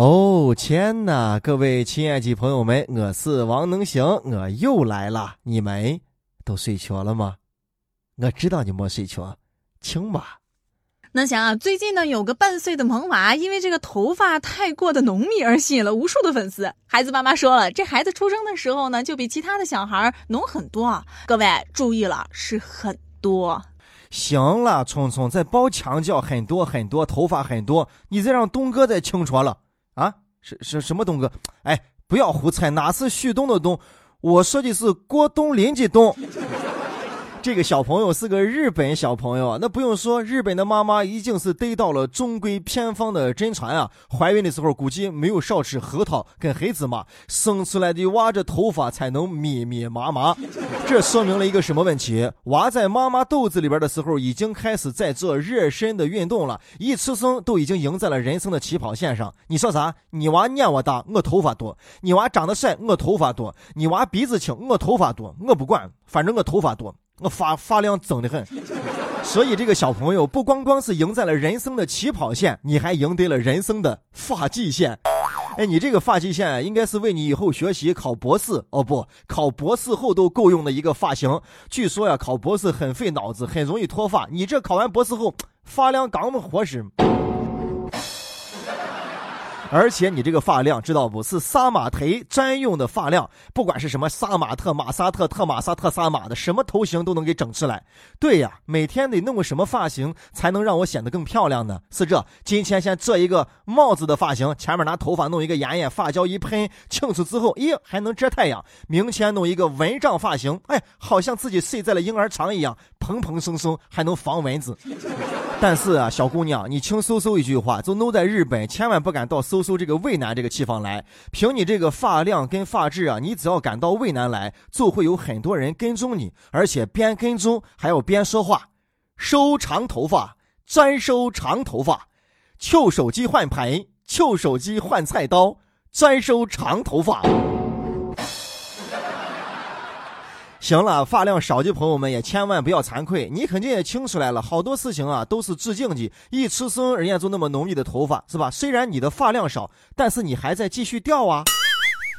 哦天哪！各位亲爱的朋友们，我是王能行，我又来了。你们都睡着了吗？我知道你没睡着，请吧。能行啊，最近呢有个半岁的萌娃，因为这个头发太过的浓密而吸引了无数的粉丝。孩子妈妈说了，这孩子出生的时候呢就比其他的小孩浓很多。各位注意了，是很多。行了，聪聪在包墙角很多很多头发很多，你再让东哥再清楚了。啊，是是什么东哥？哎，不要胡猜，哪是旭东的东？我说的是郭东林的东。这个小朋友是个日本小朋友啊，那不用说，日本的妈妈已经是得到了中规偏方的真传啊。怀孕的时候估计没有少吃核桃跟黑芝麻，生出来的娃这头发才能密密麻麻。这说明了一个什么问题？娃在妈妈肚子里边的时候，已经开始在做热身的运动了，一出生都已经赢在了人生的起跑线上。你说啥？你娃年我大，我头发多；你娃长得帅，我头发多；你娃鼻子轻，我头发多。我不管，反正我头发多。我发发量增的很，所以这个小朋友不光光是赢在了人生的起跑线，你还赢得了人生的发际线。哎，你这个发际线应该是为你以后学习考博士哦不，考博士后都够用的一个发型。据说呀，考博士很费脑子，很容易脱发。你这考完博士后，发量刚合适。而且你这个发量知道不？是杀马特专用的发量，不管是什么杀马特、马萨特、特马萨特、杀马的，什么头型都能给整出来。对呀，每天得弄个什么发型才能让我显得更漂亮呢？是这，今天先做一个帽子的发型，前面拿头发弄一个眼眼，发胶一喷，清楚之后，咦，还能遮太阳。明天弄一个蚊帐发型，哎，好像自己睡在了婴儿床一样，蓬蓬松松，还能防蚊子。但是啊，小姑娘，你轻搜搜一句话，就弄在日本，千万不敢到搜搜搜这个渭南这个地方来。凭你这个发量跟发质啊，你只要敢到渭南来，就会有很多人跟踪你，而且边跟踪还要边说话。收长头发，专收长头发，旧手机换盆，旧手机换菜刀，专收长头发。行了，发量少的朋友们也千万不要惭愧，你肯定也听出来了，好多事情啊都是致敬的。一出生人家就那么浓密的头发，是吧？虽然你的发量少，但是你还在继续掉啊！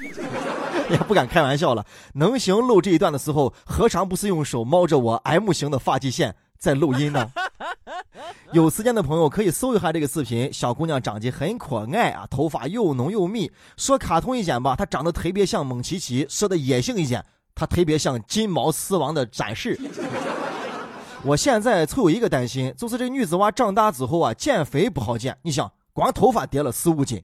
也不敢开玩笑了。能行录这一段的时候，何尝不是用手猫着我 M 型的发际线在录音呢？有时间的朋友可以搜一下这个视频，小姑娘长得很可爱啊，头发又浓又密。说卡通一点吧，她长得特别像蒙奇奇；说的野性一点。他特别像金毛狮王的展示。我现在就有一个担心，就是这女子娃长大之后啊，减肥不好减。你想，光头发跌了四五斤。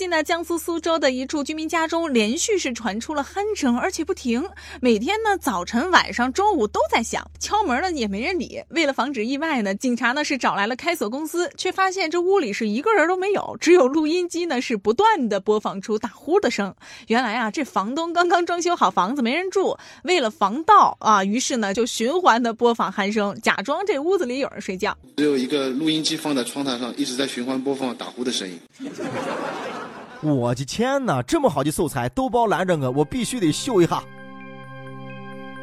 近呢，江苏苏州的一处居民家中连续是传出了鼾声，而且不停。每天呢，早晨、晚上、中午都在响，敲门呢也没人理。为了防止意外呢，警察呢是找来了开锁公司，却发现这屋里是一个人都没有，只有录音机呢是不断的播放出打呼的声。原来啊，这房东刚刚装修好房子没人住，为了防盗啊，于是呢就循环的播放鼾声，假装这屋子里有人睡觉。只有一个录音机放在窗台上，一直在循环播放打呼的声音。我的天哪，这么好的素材都包拦着我，我必须得秀一下。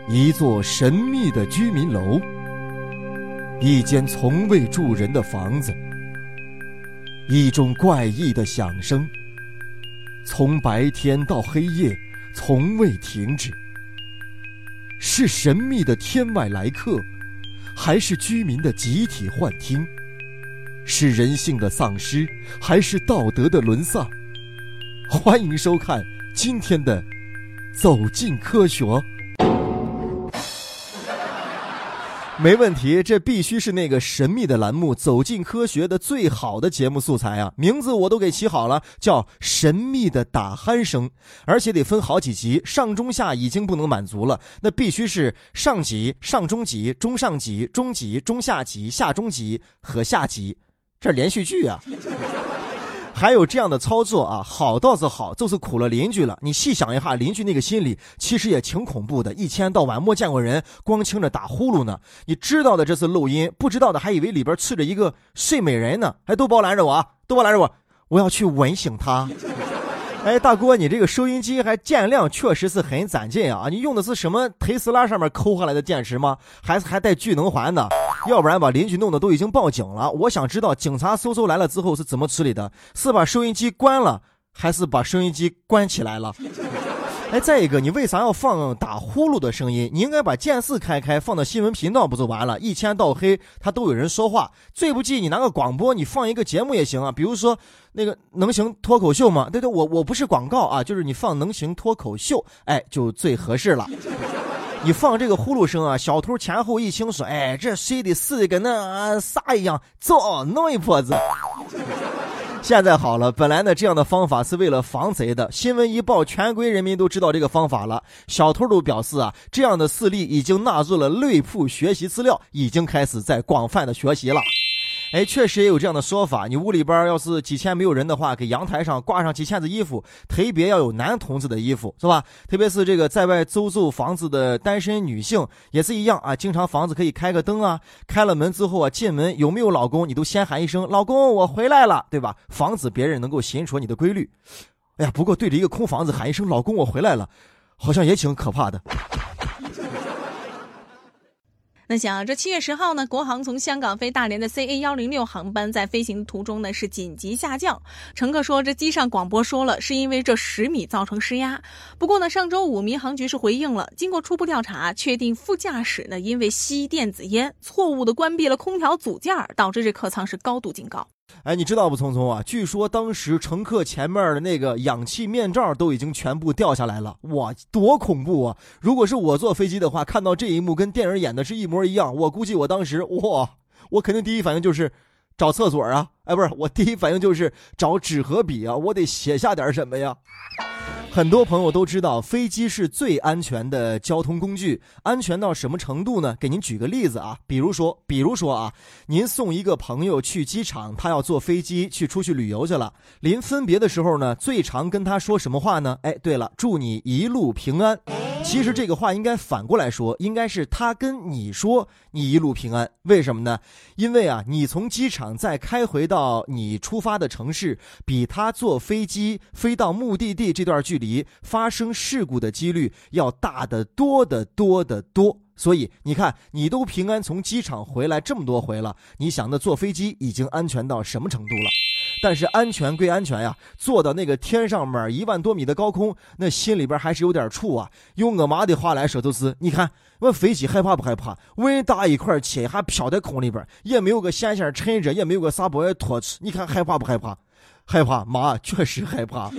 一座神秘的居民楼，一间从未住人的房子，一种怪异的响声，从白天到黑夜从未停止。是神秘的天外来客，还是居民的集体幻听？是人性的丧失，还是道德的沦丧？欢迎收看今天的《走进科学》。没问题，这必须是那个神秘的栏目《走进科学》的最好的节目素材啊！名字我都给起好了，叫《神秘的打鼾声》，而且得分好几集，上中下已经不能满足了，那必须是上集、上中集、中上集、中集、中下集、下中集和下集，这连续剧啊！还有这样的操作啊，好倒是好，就是苦了邻居了。你细想一下，邻居那个心里其实也挺恐怖的，一天到晚没见过人，光听着打呼噜呢。你知道的这是录音，不知道的还以为里边睡着一个睡美人呢。还都包拦着我啊，都包拦着我，我要去吻醒他。哎，大哥，你这个收音机还电量确实是很攒劲啊！你用的是什么特斯拉上面抠下来的电池吗？还是还带聚能环的？要不然把邻居弄得都已经报警了。我想知道警察搜搜来了之后是怎么处理的？是把收音机关了，还是把收音机关起来了？哎，再一个，你为啥要放打呼噜的声音？你应该把电视开开，放到新闻频道不就完了？一天到黑，他都有人说话。最不济，你拿个广播，你放一个节目也行啊。比如说那个能行脱口秀吗？对对，我我不是广告啊，就是你放能行脱口秀，哎，就最合适了。你放这个呼噜声啊，小偷前后一清说，哎，这睡的是跟那啥一样，走，弄一破子。现在好了，本来呢这样的方法是为了防贼的。新闻一报，全国人民都知道这个方法了。小偷都表示啊，这样的事例已经纳入了内部学习资料，已经开始在广泛的学习了。哎，确实也有这样的说法。你屋里边要是几天没有人的话，给阳台上挂上几千子衣服，特别要有男同志的衣服，是吧？特别是这个在外租住房子的单身女性也是一样啊。经常房子可以开个灯啊，开了门之后啊，进门有没有老公，你都先喊一声“老公，我回来了”，对吧？防止别人能够寻出你的规律。哎呀，不过对着一个空房子喊一声“老公，我回来了”，好像也挺可怕的。那想这七月十号呢，国航从香港飞大连的 CA 幺零六航班在飞行途中呢是紧急下降，乘客说这机上广播说了是因为这十米造成失压。不过呢，上周五民航局是回应了，经过初步调查，确定副驾驶呢因为吸电子烟，错误的关闭了空调组件，导致这客舱是高度警告。哎，你知道不，聪聪啊？据说当时乘客前面的那个氧气面罩都已经全部掉下来了，哇，多恐怖啊！如果是我坐飞机的话，看到这一幕跟电影演的是一模一样，我估计我当时哇，我肯定第一反应就是找厕所啊！哎，不是，我第一反应就是找纸和笔啊，我得写下点什么呀。很多朋友都知道，飞机是最安全的交通工具。安全到什么程度呢？给您举个例子啊，比如说，比如说啊，您送一个朋友去机场，他要坐飞机去出去旅游去了。临分别的时候呢，最常跟他说什么话呢？哎，对了，祝你一路平安。其实这个话应该反过来说，应该是他跟你说你一路平安。为什么呢？因为啊，你从机场再开回到你出发的城市，比他坐飞机飞到目的地这段距离发生事故的几率要大得多得多得多。所以你看，你都平安从机场回来这么多回了，你想那坐飞机已经安全到什么程度了？但是安全归安全呀，坐到那个天上面一万多米的高空，那心里边还是有点怵啊。用我妈的话来说，就是你看，我飞机害怕不害怕？问大一块漆还飘在空里边，也没有个线线衬着，也没有个啥保险托出，你看害怕不害怕？害怕，妈确实害怕。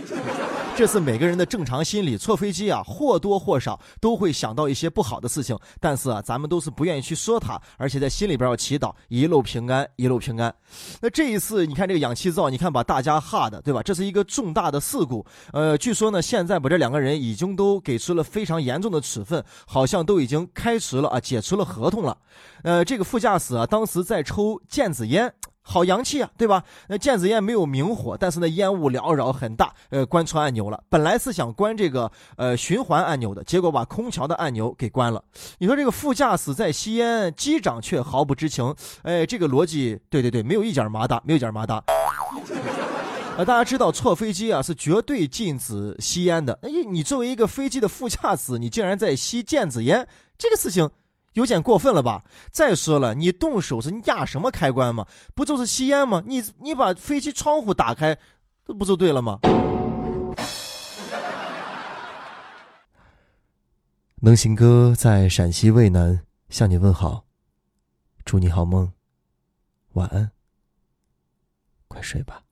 这是每个人的正常心理。坐飞机啊，或多或少都会想到一些不好的事情，但是啊，咱们都是不愿意去说它，而且在心里边要祈祷一路平安，一路平安。那这一次，你看这个氧气罩，你看把大家吓的，对吧？这是一个重大的事故。呃，据说呢，现在把这两个人已经都给出了非常严重的处分，好像都已经开除了啊，解除了合同了。呃，这个副驾驶啊，当时在抽电子烟。好洋气啊，对吧？那电子烟没有明火，但是那烟雾缭绕很大。呃，关错按钮了，本来是想关这个呃循环按钮的，结果把空调的按钮给关了。你说这个副驾驶在吸烟，机长却毫不知情。哎，这个逻辑，对对对，没有一点麻达，没有一点麻达。呃，大家知道坐飞机啊是绝对禁止吸烟的。哎，你作为一个飞机的副驾驶，你竟然在吸电子烟，这个事情。有点过分了吧？再说了，你动手是压什么开关吗？不就是吸烟吗？你你把飞机窗户打开，这不就对了吗？能行哥在陕西渭南向你问好，祝你好梦，晚安，快睡吧。